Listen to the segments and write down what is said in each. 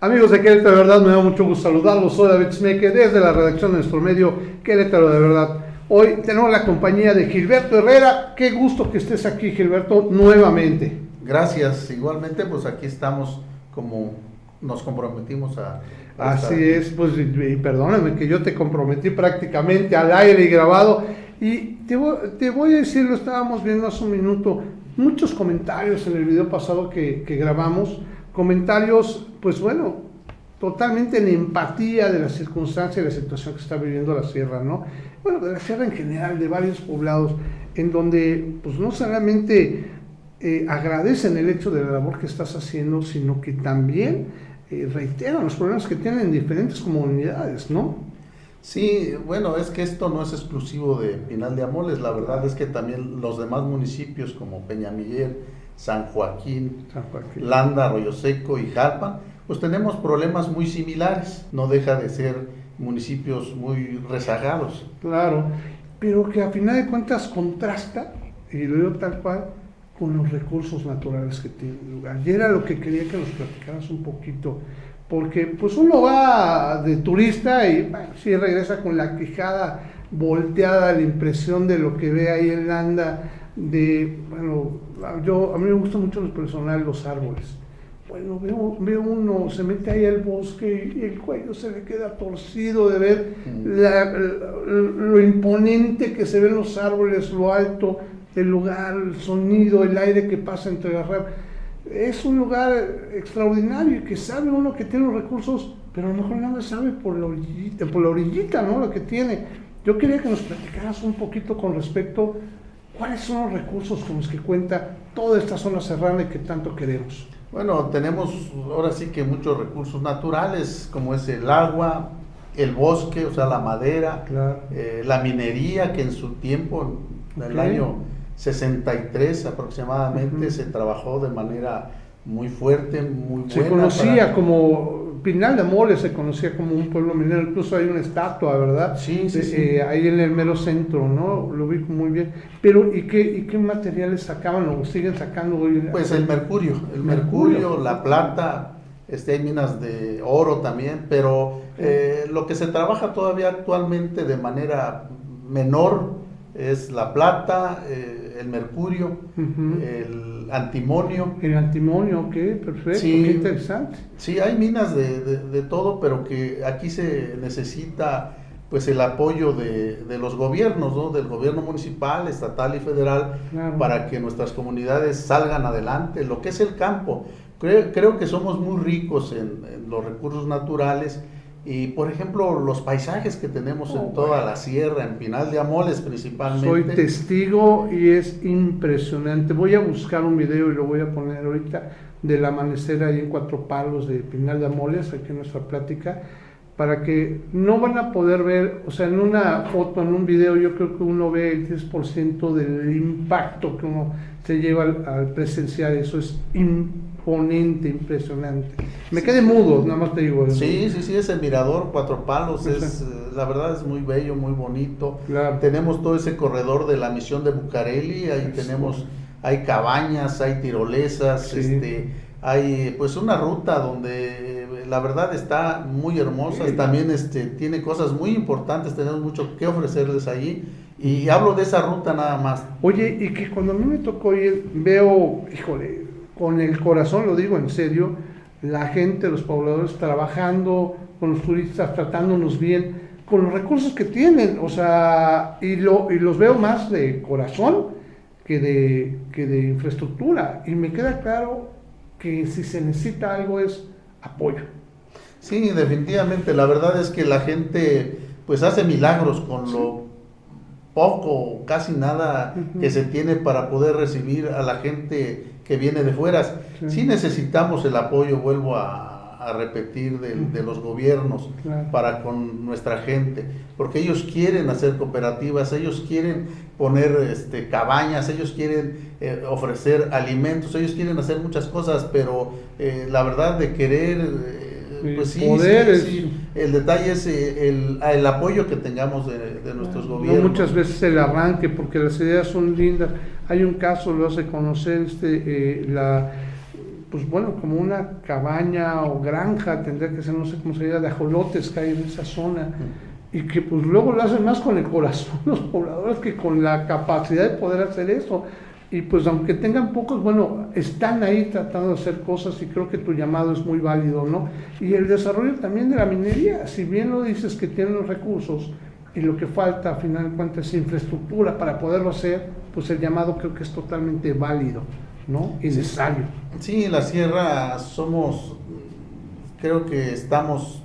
Amigos de Querétaro de verdad, me da mucho gusto saludarlos. Soy David Smeke desde la redacción de nuestro medio Querétaro de verdad. Hoy tenemos la compañía de Gilberto Herrera. Qué gusto que estés aquí, Gilberto, nuevamente. Gracias. Igualmente, pues aquí estamos como nos comprometimos a... Así es, pues y, perdóname que yo te comprometí prácticamente al aire y grabado. Y te voy, a decir, lo estábamos viendo hace un minuto, muchos comentarios en el video pasado que, que grabamos comentarios, pues bueno, totalmente en empatía de la circunstancia y la situación que está viviendo la sierra, ¿no? Bueno, de la sierra en general, de varios poblados, en donde pues no solamente eh, agradecen el hecho de la labor que estás haciendo, sino que también eh, reiteran los problemas que tienen en diferentes comunidades, ¿no? Sí, bueno, es que esto no es exclusivo de Pinal de Amoles, la verdad es que también los demás municipios como Peñamiller, San Joaquín, Landa, Arroyo Seco y Jalpan, pues tenemos problemas muy similares. No deja de ser municipios muy rezagados. Claro, pero que a final de cuentas contrasta, y lo digo tal cual, con los recursos naturales que tiene el lugar. Y era lo que quería que nos platicaras un poquito, porque pues uno va de turista y bueno, sí regresa con la quijada volteada, la impresión de lo que ve ahí en Landa, de, bueno, yo, a mí me gustan mucho los personal, los árboles. Bueno, veo, veo, uno, se mete ahí al bosque y el cuello se le queda torcido de ver mm. lo imponente que se ven los árboles, lo alto del lugar, el sonido, el aire que pasa entre las ramas. Es un lugar extraordinario y que sabe uno que tiene los recursos, pero a lo mejor nada sabe por la orillita, por la orillita, ¿no? Lo que tiene. Yo quería que nos platicaras un poquito con respecto ¿Cuáles son los recursos con los que cuenta toda esta zona serrana y que tanto queremos? Bueno, tenemos ahora sí que muchos recursos naturales, como es el agua, el bosque, o sea, la madera, eh, la minería, que en su tiempo, en el año 63 aproximadamente, se trabajó de manera muy fuerte, muy buena. Se conocía como Pinal de Mole se conocía como un pueblo minero, incluso hay una estatua, ¿verdad? Sí, sí, eh, ahí en el mero centro, ¿no? Lo vi muy bien. Pero, ¿y qué, y qué materiales sacaban o siguen sacando hoy? Pues el mercurio, el mercurio, la plata, este, hay minas de oro también, pero eh, lo que se trabaja todavía actualmente de manera menor es la plata, eh, el mercurio, el antimonio. El antimonio, ok, perfecto, qué interesante. Sí, hay minas de, todo, pero que aquí se necesita pues el apoyo de, los gobiernos, ¿no? del gobierno municipal, estatal y federal, para que nuestras comunidades salgan adelante. Lo que es el campo, creo, creo que somos muy ricos en, en los recursos naturales y por ejemplo, los paisajes que tenemos en oh, toda la sierra, en Pinal de Amoles principalmente. Soy testigo y es impresionante. Voy a buscar un video y lo voy a poner ahorita del amanecer ahí en Cuatro Palos de Pinal de Amoles, aquí en nuestra plática, para que no van a poder ver, o sea, en una foto, en un video, yo creo que uno ve el 10% del impacto que uno se lleva al, al presenciar eso. Es impresionante imponente, impresionante. Me quedé mudo, nada más te digo. Sí, sí, sí, ese mirador, cuatro palos, es, la verdad es muy bello, muy bonito. Tenemos todo ese corredor de la misión de Bucareli, ahí tenemos, hay cabañas, hay tirolesas, este, hay pues una ruta donde la verdad está muy hermosa, también este, tiene cosas muy importantes, tenemos mucho que ofrecerles ahí. Y hablo de esa ruta nada más. Oye, y que cuando a mí me tocó ir, veo, híjole, con el corazón, lo digo en serio, la gente, los pobladores trabajando con los turistas, tratándonos bien, con los recursos que tienen, o sea, y, lo, y los veo más de corazón que de, que de infraestructura. Y me queda claro que si se necesita algo es apoyo. Sí, definitivamente, la verdad es que la gente pues hace milagros con lo poco, casi nada que se tiene para poder recibir a la gente que viene de fuera. Sí, necesitamos el apoyo, vuelvo a, repetir, de, los gobiernos para con nuestra gente, porque ellos quieren hacer cooperativas, ellos quieren poner este, cabañas, ellos quieren eh, ofrecer alimentos, ellos quieren hacer muchas cosas, pero eh, la verdad de querer... Eh, pues sí, el detalle es el, el, apoyo que tengamos de, nuestros gobiernos. muchas veces el arranque, porque las ideas son lindas, hay un caso, lo hace conocer, este, eh, la, pues bueno, como una cabaña o granja, tendría que ser, no sé cómo se llama, de ajolotes que hay en esa zona, y que pues luego lo hacen más con el corazón los pobladores que con la capacidad de poder hacer eso. Y pues aunque tengan pocos, bueno, están ahí tratando de hacer cosas y creo que tu llamado es muy válido, ¿no? Y el desarrollo también de la minería, si bien lo dices que tienen los recursos y lo que falta a final de cuentas es infraestructura para poderlo hacer, pues el llamado creo que es totalmente válido, ¿no? Y necesario. Sí, en la sierra somos, creo que estamos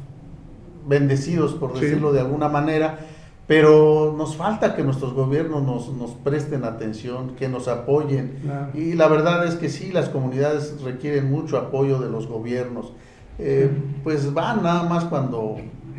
bendecidos, por decirlo de alguna manera, pero nos falta que nuestros gobiernos nos, nos presten atención, que nos apoyen. Y la verdad es que sí, las comunidades requieren mucho apoyo de los gobiernos. Eh, pues van nada más cuando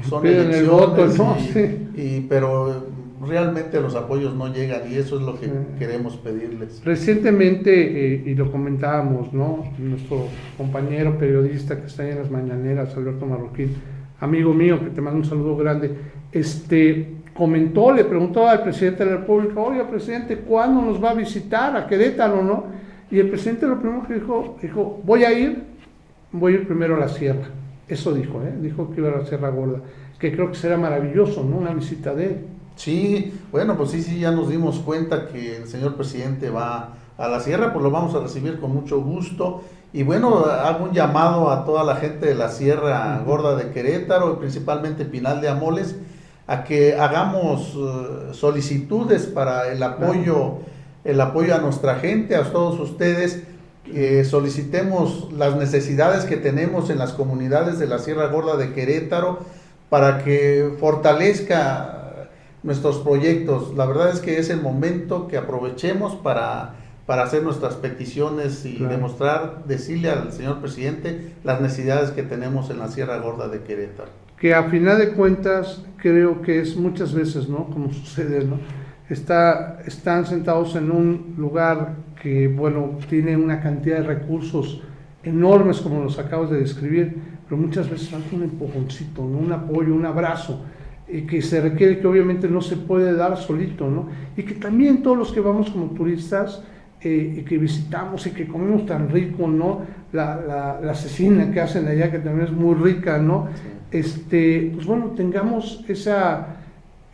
son elecciones, y, pero realmente los apoyos no llegan y eso es lo que queremos pedirles. Recientemente, eh, y lo comentábamos, ¿no? Nuestro compañero periodista que está en las mañaneras, Alberto Marroquín, amigo mío, que te mando un saludo grande, este, comentó, le preguntó al presidente de la República, oye, presidente, ¿cuándo nos va a visitar a Querétaro, no? Y el presidente lo primero que dijo, dijo, voy a ir, voy a ir primero a la sierra. Eso dijo, ¿eh? dijo que iba a la Sierra Gorda, que creo que será maravilloso, ¿no? Una visita de él. Sí, bueno, pues sí, sí, ya nos dimos cuenta que el señor presidente va a la sierra, pues lo vamos a recibir con mucho gusto. Y bueno, hago un llamado a toda la gente de la Sierra Gorda de Querétaro y principalmente Pinal de Amoles a que hagamos eh, solicitudes para el apoyo, el apoyo a nuestra gente, a todos ustedes. Solicitemos las necesidades que tenemos en las comunidades de la Sierra Gorda de Querétaro para que fortalezca nuestros proyectos. La verdad es que es el momento que aprovechemos para para hacer nuestras peticiones y demostrar, decirle al señor presidente las necesidades que tenemos en la Sierra Gorda de Querétaro. Que a final de cuentas creo que es muchas veces, ¿no? Como sucede, ¿no? Está, están sentados en un lugar que, bueno, tiene una cantidad de recursos enormes como los acabas de describir, pero muchas veces falta un empujoncito, ¿no? un apoyo, un abrazo, y que se requiere que obviamente no se puede dar solito, ¿no? Y que también todos los que vamos como turistas, y que visitamos y que comemos tan rico, ¿no? La, la, asesina que hacen allá, que también es muy rica, ¿no? Este, pues bueno, tengamos esa,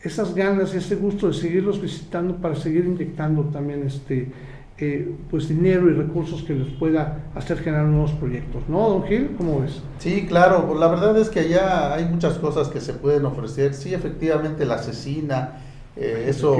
esas ganas, ese gusto de seguirlos visitando para seguir inyectando también este, eh, pues dinero y recursos que les pueda hacer generar nuevos proyectos, ¿no, don Gil? ¿Cómo ves? Sí, claro, pues la verdad es que allá hay muchas cosas que se pueden ofrecer. Sí, efectivamente, la asesina, eh, eso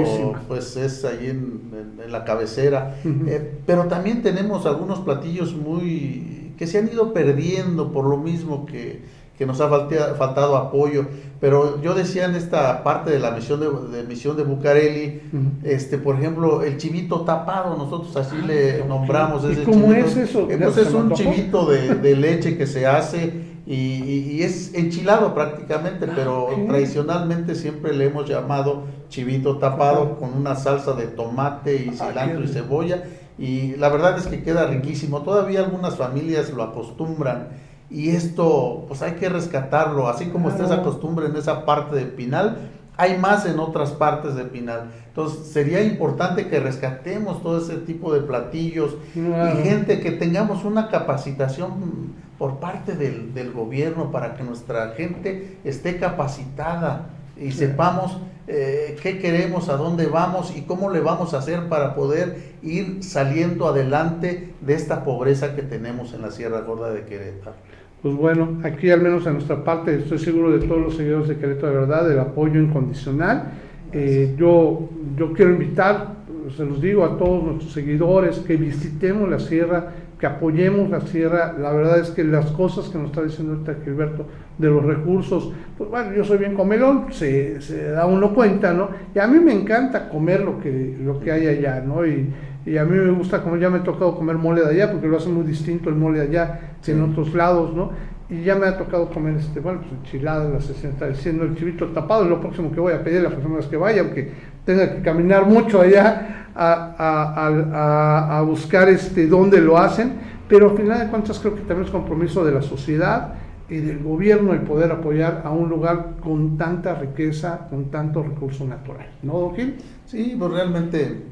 pues es ahí en, la cabecera. Eh, pero también tenemos algunos platillos muy que se han ido perdiendo por lo mismo que, que nos ha faltado apoyo. Pero yo decía en esta parte de la misión de, misión de Bucareli, este, por ejemplo, el chivito tapado, nosotros así ah, le nombramos ese cómo es eso? Entonces es un chivito de, de leche que se hace y, es enchilado prácticamente, ah, pero tradicionalmente siempre le hemos llamado chivito tapado con una salsa de tomate y ah, cilantro y cebolla. Y la verdad es que queda riquísimo. Todavía algunas familias lo acostumbran y esto pues hay que rescatarlo. Así como ustedes acostumbran en esa parte de Pinal, hay más en otras partes de Pinal. Entonces sería importante que rescatemos todo ese tipo de platillos y gente que tengamos una capacitación por parte del, del, gobierno para que nuestra gente esté capacitada y sepamos eh, qué queremos, a dónde vamos y cómo le vamos a hacer para poder ir saliendo adelante de esta pobreza que tenemos en la Sierra Gorda de Querétaro. Pues bueno, aquí al menos a nuestra parte estoy seguro de todos los seguidores de Querétaro de verdad, del apoyo incondicional. Eh, yo, yo quiero invitar, se los digo a todos nuestros seguidores, que visitemos la sierra, que apoyemos la sierra. La verdad es que las cosas que nos está diciendo ahorita Gilberto de los recursos, pues bueno, yo soy bien comelón, se, se, da uno cuenta, ¿no? Y a mí me encanta comer lo que, lo que hay allá, ¿no? Y, y a mí me gusta como ya me ha tocado comer mole de allá, porque lo hace muy distinto el mole de allá que en otros lados, ¿no? Y ya me ha tocado comer, este, bueno, pues enchiladas, la sesión está diciendo el chivito tapado, es lo próximo que voy a pedir la próxima vez que vaya, aunque tenga que caminar mucho allá a, a, buscar este, dónde lo hacen, pero al final de cuentas creo que también es compromiso de la sociedad y del gobierno el poder apoyar a un lugar con tanta riqueza, con tanto recurso natural. ¿No, Don Gil? Sí, pues realmente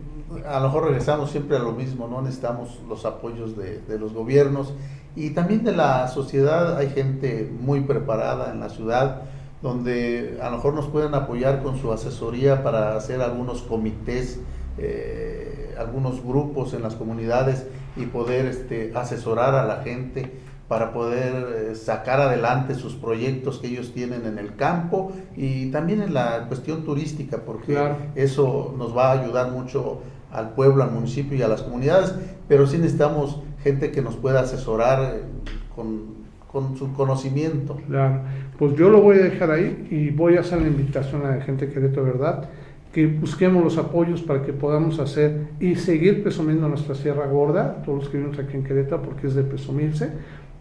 a lo mejor regresamos siempre a lo mismo, no necesitamos los apoyos de, de, los gobiernos y también de la sociedad. Hay gente muy preparada en la ciudad donde a lo mejor nos pueden apoyar con su asesoría para hacer algunos comités, eh, algunos grupos en las comunidades y poder este, asesorar a la gente para poder eh, sacar adelante sus proyectos que ellos tienen en el campo y también en la cuestión turística, porque eso nos va a ayudar mucho al pueblo, al municipio y a las comunidades, pero sí necesitamos gente que nos pueda asesorar eh, con, con su conocimiento. Claro, pues yo lo voy a dejar ahí y voy a hacer la invitación a la gente de ¿verdad? que busquemos los apoyos para que podamos hacer y seguir presumiendo nuestra Sierra Gorda, todos los que vivimos aquí en Querétaro, porque es de presumirse,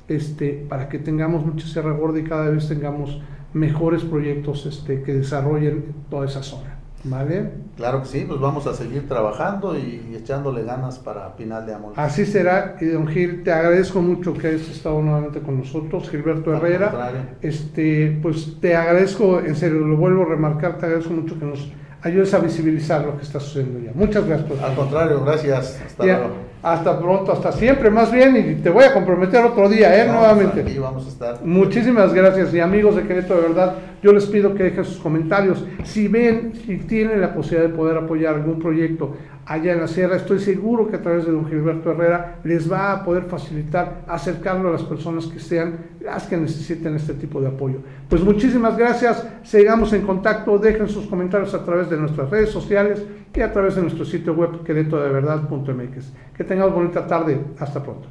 este, para que tengamos mucha Sierra Gorda y cada vez tengamos mejores proyectos este, que desarrollen toda esa zona. ¿Vale? Claro que sí, pues vamos a seguir trabajando y, echándole ganas para Pinal de Amor. Así será, y don Gil, te agradezco mucho que hayas estado nuevamente con nosotros, Gilberto Herrera. Este, pues te agradezco, en serio, lo vuelvo a remarcar, te agradezco mucho que nos ayudes a visibilizar lo que está sucediendo ya. Muchas gracias. Al contrario, gracias. Hasta luego. Hasta pronto, hasta siempre, más bien, y te voy a comprometer otro día, ¿eh? Nuevamente. Aquí vamos a estar. Muchísimas gracias, y amigos de Querétaro, de verdad, yo les pido que dejen sus comentarios. Si ven, si tienen la posibilidad de poder apoyar algún proyecto allá en la sierra, estoy seguro que a través de don Gilberto Herrera les va a poder facilitar acercarlo a las personas que sean las que necesiten este tipo de apoyo. Pues muchísimas gracias, sigamos en contacto, dejen sus comentarios a través de nuestras redes sociales y a través de nuestro sitio web queretodeverdad.mx. Que tengamos bonita tarde, hasta pronto.